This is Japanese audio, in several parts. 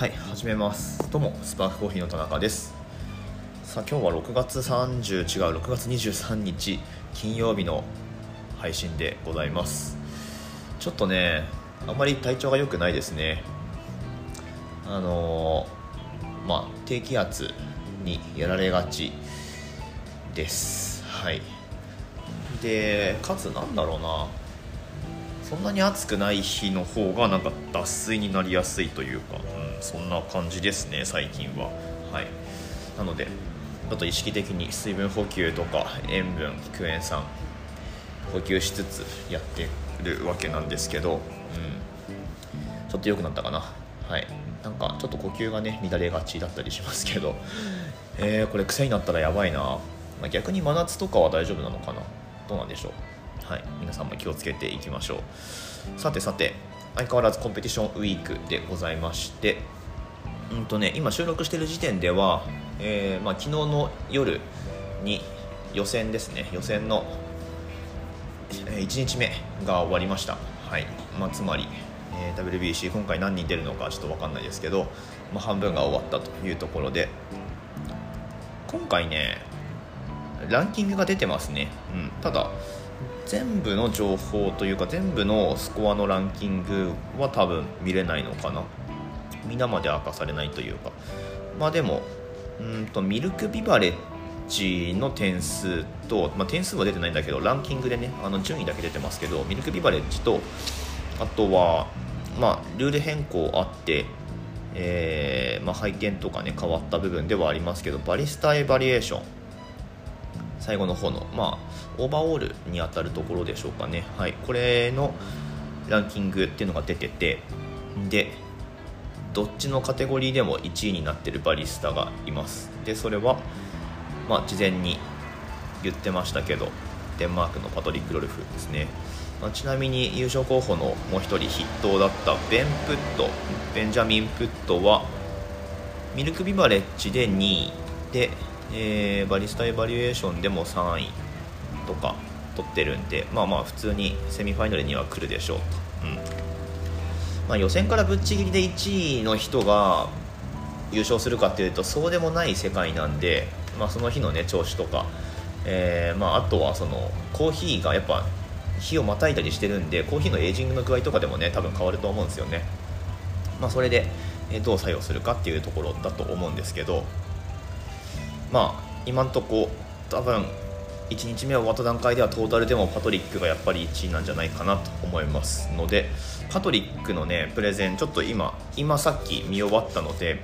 はい始めます。どうもスパークコーヒーの田中です。さあ今日は6月30違う6月23日金曜日の配信でございます。ちょっとねあんまり体調が良くないですね。あのーまあ低気圧にやられがちです。はい。でかつなんだろうな。そんなに暑くない日の方がなんか脱水になりやすいというか、うん、そんな感じですね最近は。はい。なのでちょっと意識的に水分補給とか塩分クエン酸補給しつつやってるわけなんですけど、うん、ちょっと良くなったかな。はい。なんかちょっと呼吸がね乱れがちだったりしますけど。えー、これ癖になったらやばいな、まあ、逆に真夏とかは大丈夫なのかな。どうなんでしょう。はい、皆さんも気をつけていきましょう。さてさて相変わらずコンペティションウィークでございましてうんとね今収録している時点では、えーまあ、昨日の夜に予選ですね。予選の1日目が終わりました。はい。まあ、つまり、えー WBC 今回何人出るのかちょっと分かんないですけど、まあ、半分が終わったというところで今回ねランキングが出てますね、うん、ただ全部の情報というか全部のスコアのランキングは多分見れないのかな。皆まで明かされないというか。まあでもうんとミルクビバレッジの点数と、まあ、点数は出てないんだけどランキングでねあの順位だけ出てますけどミルクビバレッジとあとはまあルール変更あってえーまあ、配点とかね変わった部分ではありますけどバリスタエバリエーション。最後の方の、まあ、オーバーオールに当たるところでしょうかね、はい、これのランキングっていうのが出ててでどっちのカテゴリーでも1位になってるバリスタがいます。でそれは、まあ、事前に言ってましたけどデンマークのパトリック・ロルフですね、まあ、ちなみに優勝候補のもう1人筆頭だったベン・プットベンジャミン・プットはミルクビバレッジで2位でえー、バリスタエバリエーションでも3位とか取ってるんでまあまあ普通にセミファイナルには来るでしょうと、うん。まあ、予選からぶっちぎりで1位の人が優勝するかっていうとそうでもない世界なんで、まあ、その日のね調子とか、えーまあ、あとはそのコーヒーがやっぱ日をまたいだりしてるんでコーヒーのエイジングの具合とかでもね多分変わると思うんですよね、まあ、それでどう作用するかっていうところだと思うんですけどまあ今んとこ多分1日目終わった段階ではトータルでもパトリックがやっぱり1位なんじゃないかなと思いますのでパトリックのねプレゼンちょっと今今さっき見終わったので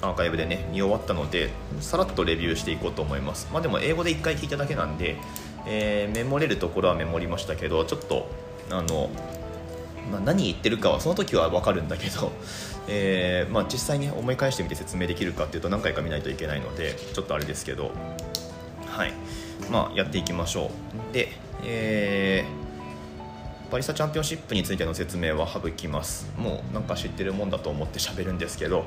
アーカイブでね見終わったのでさらっとレビューしていこうと思います。まあでも英語で1回聞いただけなんで、えー、メモれるところはメモりましたけどちょっとあのまあ、何言ってるかはその時は分かるんだけど、えーまあ、実際に思い返してみて説明できるかっていうと何回か見ないといけないのでちょっとあれですけど、はい。まあ、やっていきましょう。で、えー、バリスタチャンピオンシップについての説明は省きます。もうなんか知ってるもんだと思って喋るんですけど、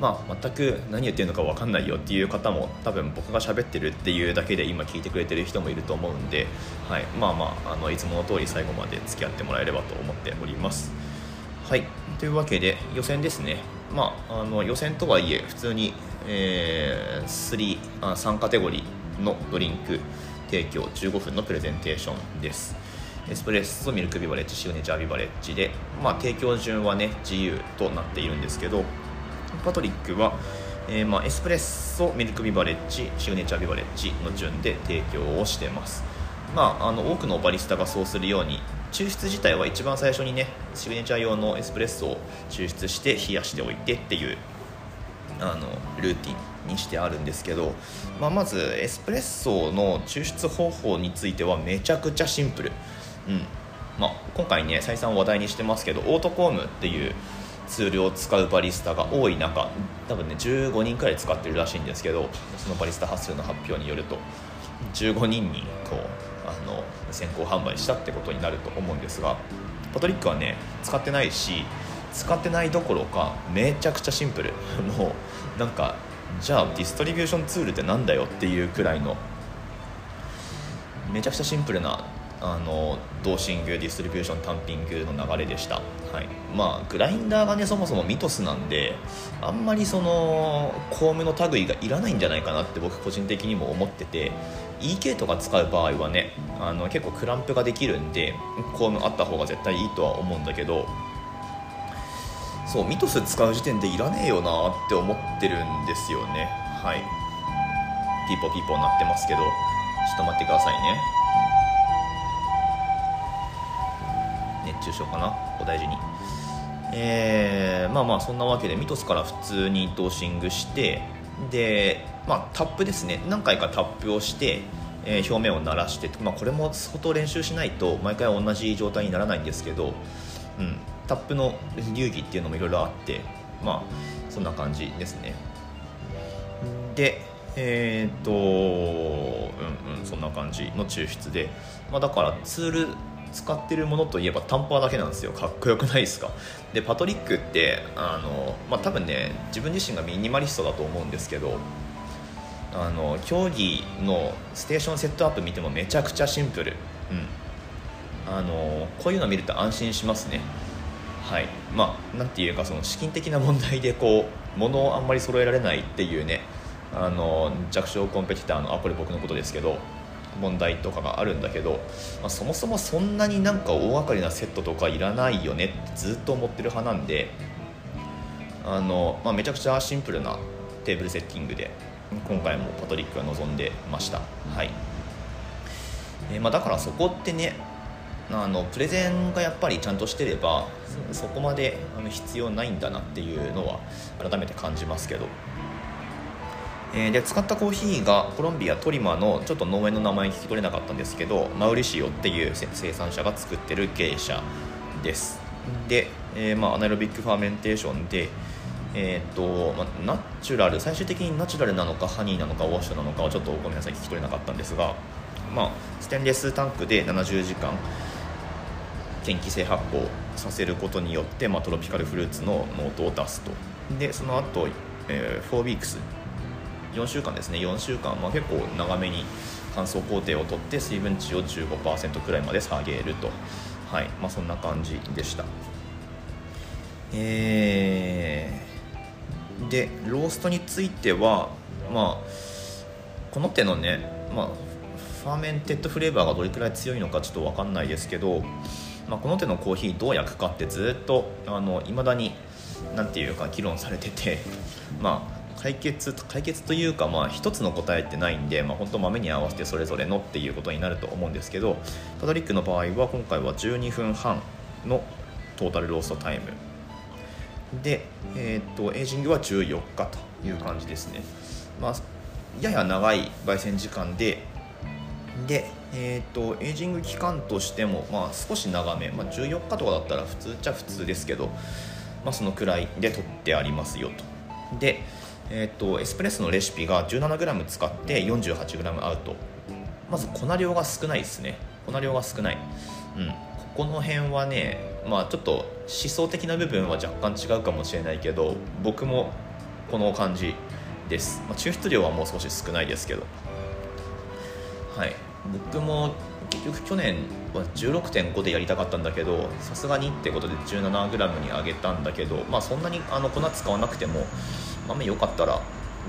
まあ、全く何言ってるのか分かんないよっていう方も多分僕が喋ってるっていうだけで今聞いてくれてる人もいると思うんで、はい、まあまああのいつもの通り最後まで付き合ってもらえればと思っております。はい。というわけで予選ですね。まあ、あの予選とはいえ普通に、えー、3あ3カテゴリーのドリンク提供15分のプレゼンテーションです。エスプレッソミルクビバレッジシグネチャービバレッジで、まあ、提供順はね自由となっているんですけどパトリックは、えーまあ、エスプレッソミルクビバレッジシグネチャービバレッジの順で提供をしてます。まあ、あの多くのバリスタがそうするように抽出自体は一番最初にねシグネチャー用のエスプレッソを抽出して冷やしておいてっていうあのルーティン。にしてあるんですけど、まあ、まずエスプレッソの抽出方法についてはめちゃくちゃシンプル、うん。まあ、今回ね再三話題にしてますけどオートコームっていうツールを使うバリスタが多い中多分ね15人くらい使ってるらしいんですけどそのバリスタ発数の発表によると15人にこうあの先行販売したってことになると思うんですがパトリックはね使ってないし使ってないどころかめちゃくちゃシンプル。もうなんかじゃあディストリビューションツールってなんだよっていうくらいのめちゃくちゃシンプルなあのドーシングディストリビューションタンピングの流れでした、はい。まあ、グラインダーがねそもそもミトスなんであんまりそのコームの類がいらないんじゃないかなって僕個人的にも思ってて EK とか使う場合はねあの結構 clump ができるんでコームあった方が絶対いいとは思うんだけどそうミトス使う時点でいらねえよなって思ってるんですよね。はい。ピーポーピーポーなってますけど。ちょっと待ってくださいね。熱中症かな？お大事に。えー、まあまあそんなわけでミトスから普通にドーシングしてで、まあ、タップですね。何回かタップをして、えー、表面を鳴らして、まあ、これも相当練習しないと毎回同じ状態にならないんですけど、うん、タップの流儀っていうのもいろいろあってまあそんな感じですね。でえー、っとうんうんそんな感じの抽出で、まあ、だからツール使ってるものといえばタンパーだけなんですよ。かっこよくないですか？でパトリックってあの、まあ、多分ね自分自身がミニマリストだと思うんですけどあの競技のステーションセットアップ見てもめちゃくちゃシンプル、うん、あのこういうの見ると安心しますね。はい。まあなんていうかその資金的な問題でこう物をあんまり揃えられないっていうねあの弱小コンペティターのあこれ僕のことですけど問題とかがあるんだけど、まあ、そもそもそんなになんか大掛かりなセットとかいらないよねってずっと思ってる派なんであの、まあ、めちゃくちゃシンプルなテーブルセッティングで今回もパトリックが望んでました、はい。えー、まあ、だからそこってねあのプレゼンがやっぱりちゃんとしてればそこまであの必要ないんだなっていうのは改めて感じますけど。えー、で使ったコーヒーがコロンビアトリマのちょっと農園の名前聞き取れなかったんですけどマウリシオっていう生産者が作ってるゲイシャです。で、えー、まあ、 anaerobic fermentation でえーとまあ、ナチュラル最終的にナチュラルなのかハニーなのかウォッシュなのかはちょっとごめんなさい聞き取れなかったんですが、まあ、ステンレスタンクで70時間嫌気性発酵させることによって、まあ、トロピカルフルーツのノートを出すと。でその後、えー、4 weeks 4週間ですね。4週間、まあ、結構長めに乾燥工程をとって水分値を15%くらいまで下げると。はい。まあそんな感じでした。えー、でローストについてはまあこの手のね、まあ、fermented flavor がどれくらい強いのかちょっと分かんないですけど、まあ、この手のコーヒーどう焼くかってずっといまだに何ていうか議論されてて まあ解決解決というか、まあ、一つの答えってないんで、まあ、本当豆に合わせてそれぞれのっていうことになると思うんですけどパトリックの場合は今回は12分半の total roast time。で、えーと、エイジングは14日という感じですね、まあ、やや長い焙煎時間でで、えーと、エイジング期間としても、まあ、少し長め、まあ、14日とかだったら普通っちゃ普通ですけど、まあ、そのくらいで取ってありますよと。でえーと、エスプレッソのレシピが 17g 使って 48g アウト。まず粉量が少ないですね。粉量が少ない、うん、ここの辺はねまあちょっと思想的な部分は若干違うかもしれないけど僕もこの感じです、まあ、抽出量はもう少し少ないですけど。はい。僕も結局去年は16.5でやりたかったんだけどさすがにってことで 17g に上げたんだけどまあそんなにあの粉使わなくても豆良かったら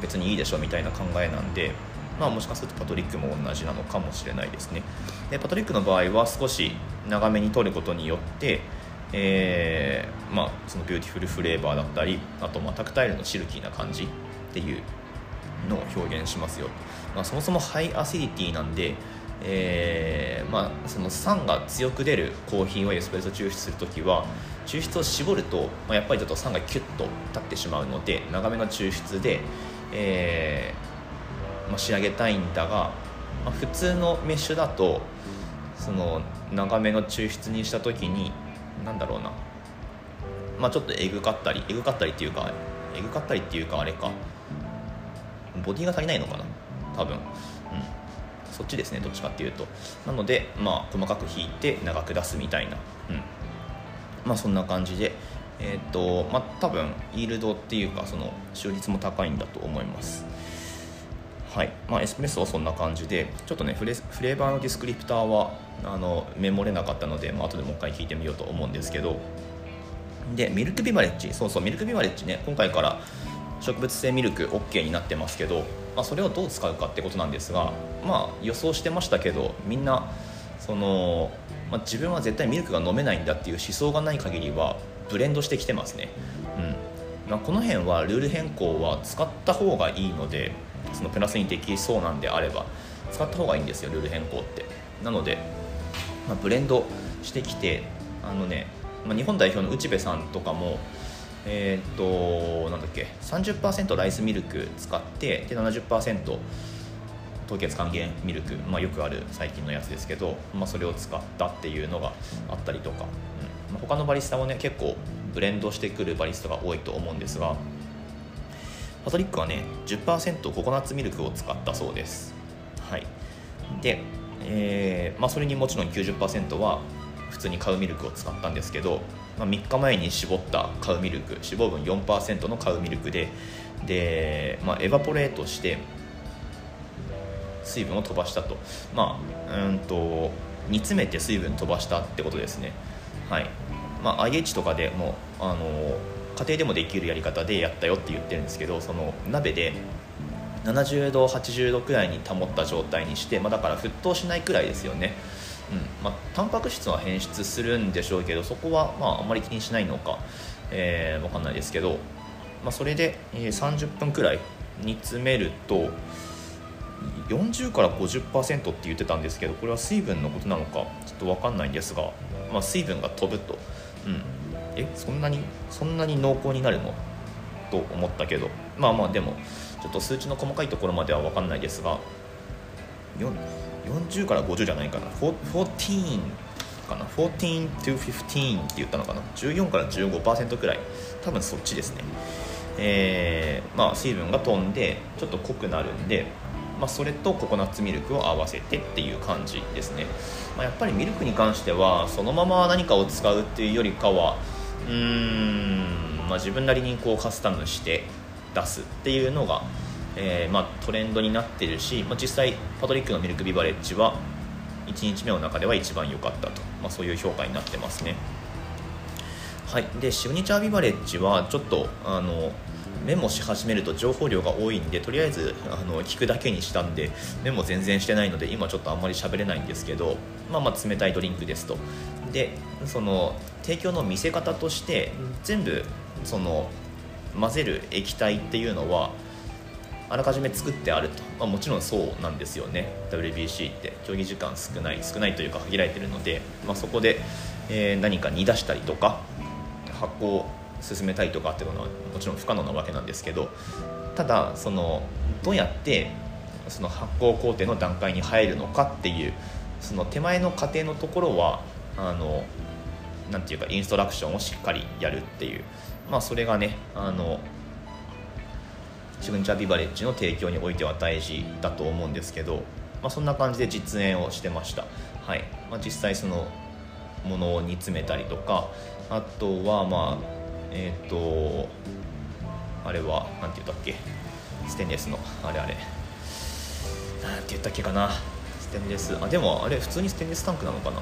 別にいいでしょみたいな考えなんで、まあ、もしかするとパトリックも同じなのかもしれないですね。でパトリックの場合は少し長めに取ることによって、えー、まあ、その beautiful flavor だったりあとまあ tactile のシルキーな感じっていうのを表現しますよ、まあ、そもそも high acidity なんでえー、まあ、その酸が強く出るコーヒーをエスプレッソ抽出する時は抽出を絞ると、まあ、やっぱりちょっと酸がキュッと立ってしまうので長めの抽出で、えー、まあ、仕上げたいんだが、まあ、普通のメッシュだとその長めの抽出にした時に何だろうな、まあ、ちょっとエグかったりエグかったりっていうかエグかったりっていうかあれか。ボディが足りないのかな。多分。そっちですねどっちかっていうと。なのでまあ細かく引いて長く出すみたいな。うん。まあそんな感じで。えっ、ー、とまあ多分イールドっていうかその収率も高いんだと思います。はい。まあ、エスプレッソはそんな感じでちょっとねフレフレーバーのディスクリプターはあのメモれなかったので、まあ後でもう一回聞いてみようと思うんですけど。でミルクビバレッジ。そうそうミルクビバレッジね今回から植物性ミルク OK になってますけど、まあ、それをどう使うかってことなんですがまあ予想してましたけどみんなその、まあ、自分は絶対ミルクが飲めないんだっていう思想がない限りはブレンドしてきてますね、うん。まあ、この辺はルール変更は使った方がいいのでそのプラスにできそうなんであれば使った方がいいんですよルール変更って。なので、まあ、ブレンドしてきてあのね、まあ、日本代表の内部さんとかもえー、っとなんだっけ30%ライスミルク使ってで70%凍結還元ミルク、まあ、よくある最近のやつですけど、まあ、それを使ったっていうのがあったりとか、うん、他のバリスタもね結構ブレンドしてくるバリスタが多いと思うんですがパトリックはね10%ココナッツミルクを使ったそうです。はい。で、えーまあ、それにもちろん90%は普通にカウミルクを使ったんですけど、まあ、3日前に絞ったカウミルク脂肪分4%のカウミルクでで、まあ、エバポレートして水分を飛ばしたと。まあうんと煮詰めて水分飛ばしたってことですね。はい。まあ IH とかでもあの家庭でもできるやり方でやったよって言ってるんですけどその鍋で70度80度くらいに保った状態にして、まあ、だから沸騰しないくらいですよね。うん。まあ、タンパク質は変質するんでしょうけどそこはまああんまり気にしないのか、えー、分かんないですけど、まあ、それでえ30分くらい煮詰めると40から50%って言ってたんですけどこれは水分のことなのかちょっと分かんないんですが、まあ、水分が飛ぶと、うん、えそんなにそんなに濃厚になるの？と思ったけど。まあまあでもちょっと数値の細かいところまでは分かんないですが4 40から50じゃないかな。14かな。14 to 15って言ったのかな。14から15%くらい。多分そっちですね。えー、まあ水分が飛んでちょっと濃くなるんでまあ、それとココナッツミルクを合わせてっていう感じですね、まあ、やっぱりミルクに関してはそのまま何かを使うっていうよりかはうーん、まあ、自分なりにこうカスタムして出すっていうのが、えー、まあ、トレンドになってるし、まあ、実際パトリックのミルクビバレッジは1日目の中では一番良かったと、まあ、そういう評価になってますね。はい。でシグニチャービバレッジはちょっとあのメモし始めると情報量が多いんでとりあえずあの聞くだけにしたんでメモ全然してないので今ちょっとあんまり喋れないんですけどまあまあ冷たいドリンクですと。でその提供の見せ方として全部その混ぜる液体っていうのはあらかじめ作ってあると、まあ、もちろんそうなんですよね。WBC って。競技時間少ない少ないというか限られてるので、まあ、そこで、えー、何か煮出したりとか発酵進めたいとかっていうのはもちろん不可能なわけなんですけどただそのどうやってその発酵工程の段階に入るのかっていうその手前の過程のところはあのなていうかインストラクションをしっかりやるっていう。まあそれがねあのシグニチャービバレッジの提供においては大事だと思うんですけど、まあ、そんな感じで実演をしてました、はい。まあ、実際そのものを煮詰めたりとかあとはまあえっ、ー、とあれは何て言ったっけ？ステンレスのあれあれ。何て言ったっけかな？ステンレス。あでもあれ普通にステンレスタンクなのかな？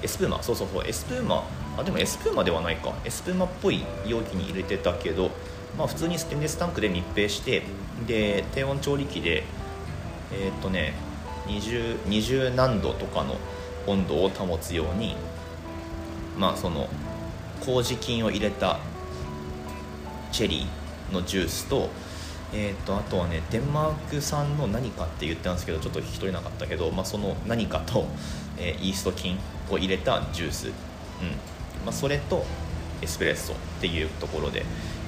エスプーマ？そうそうそうエスプーマ。あでもエスプーマではないか。エスプーマっぽい容器に入れてたけどまあ普通にステンレスタンクで密閉してで低温調理器でえっ、とね 20, 20何度とかの温度を保つようにまあその麹菌を入れたチェリーのジュースと,、えーと、あとはねデンマーク産の何かって言ってたんですけどちょっと聞き取れなかったけど、まあ、その何かと、えー、イースト菌を入れたジュース、うん。まあ、それとエスプレッソっていうところで、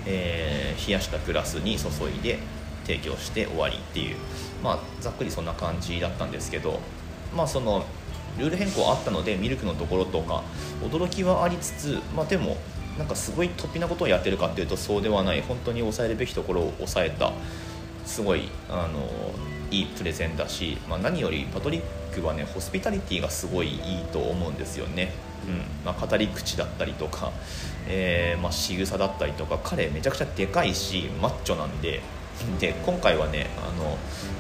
えー、冷やしたグラスに注いで提供して終わりっていうまあざっくりそんな感じだったんですけどまあそのルール変更あったのでミルクのところとか驚きはありつつ、まあ、でもなんかすごい突飛なことをやってるかっていうとそうではない本当に抑えるべきところを抑えたすごいあのいいプレゼンだし、まあ、何よりパトリックはねホスピタリティがすごいいいと思うんですよね。うんまあ、語り口だったりとか、えーまあ、仕草だったりとか彼めちゃくちゃでかいしマッチョなんでで今回はねあの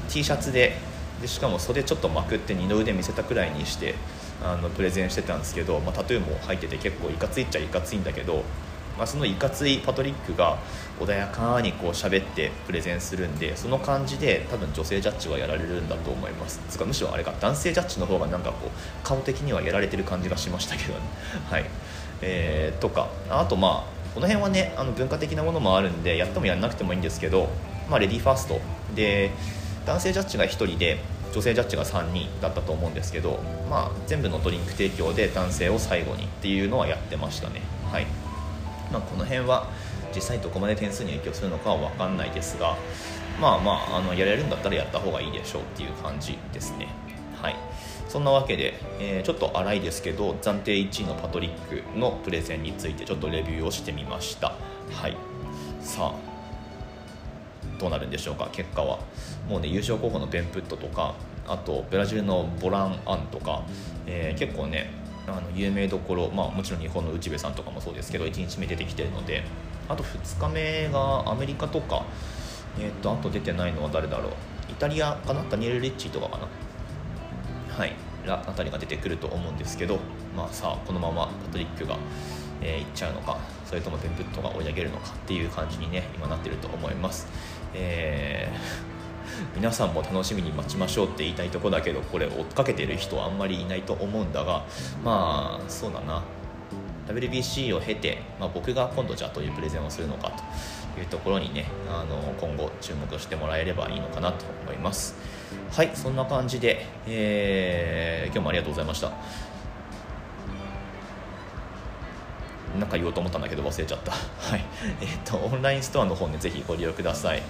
T シャツででしかも袖ちょっとまくって二の腕見せたくらいにしてあのプレゼンしてたんですけど、まあ、タトゥーも入ってて結構いかついっちゃいかついんだけど、まあ、そのいかついパトリックが穏やかにこう喋ってプレゼンするんでその感じで多分女性ジャッジはやられるんだと思います。つかむしろあれか男性ジャッジの方がなんかこう顔的にはやられてる感じがしましたけどね。はい。えー、とか。あとまあこの辺はねあの文化的なものもあるんでやってもやんなくてもいいんですけど、まあ、レディーファースト。で男性ジャッジが1人で女性ジャッジが3人だったと思うんですけど、まあ、全部のドリンク提供で男性を最後にっていうのはやってましたね、はい。まあ、この辺は実際どこまで点数に影響するのかは分かんないですがまあまああのやれるんだったらやった方がいいでしょうっていう感じですね。はい。そんなわけで、えー、ちょっと荒いですけど暫定1位のパトリックのプレゼンについてちょっとレビューをしてみました。はい。さあどうなるんでしょうか結果は。もうね優勝候補のベンプットとかあとブラジルのボラン・アンとか、えー、結構ねあの有名どころ、まあ、もちろん日本の内部さんとかもそうですけど1日目出てきてるのであと2日目がアメリカとか、えーと、あと出てないのは誰だろう。イタリアかな？ダニエル・リッチとかかな？はい。らあたりが出てくると思うんですけど、まあ、さあこのままパトリックが、えー、いっちゃうのかそれともベンプットが追い上げるのかっていう感じにね今なってると思います。えー皆さんも楽しみに待ちましょうって言いたいとこだけどこれ追っかけてる人あんまりいないと思うんだがまあそうだな。WBC を経て、まあ、僕が今度じゃあどういうプレゼンをするのかというところにねあの今後注目してもらえればいいのかなと思います。はいそんな感じで、えー、今日もありがとうございました。なんか言おうと思ったんだけど忘れちゃった。はい。えっ、ー、とオンラインストアの方ねぜひご利用ください。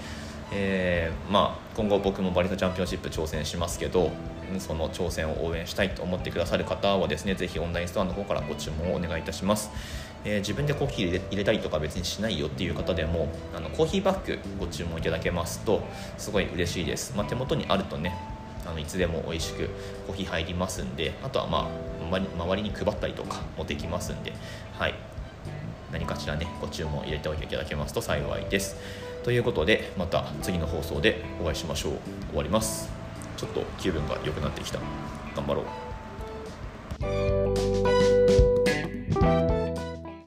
えー、まあ、今後僕もバリスタチャンピオンシップ挑戦しますけどその挑戦を応援したいと思ってくださる方はですねぜひオンラインストアの方からご注文をお願いいたします、えー、自分でコーヒー入れたりとか別にしないよっていう方でもあのコーヒーバッグご注文いただけますとすごい嬉しいです、まあ、手元にあるとねあのいつでも美味しくコーヒー入りますんであとはまあ周りに配ったりとかもできますんではい。何かしらねご注文入れておいていただけますと幸いです。ということでまた次の放送でお会いしましょう。終わります。ちょっと気分が良くなってきた。頑張ろう。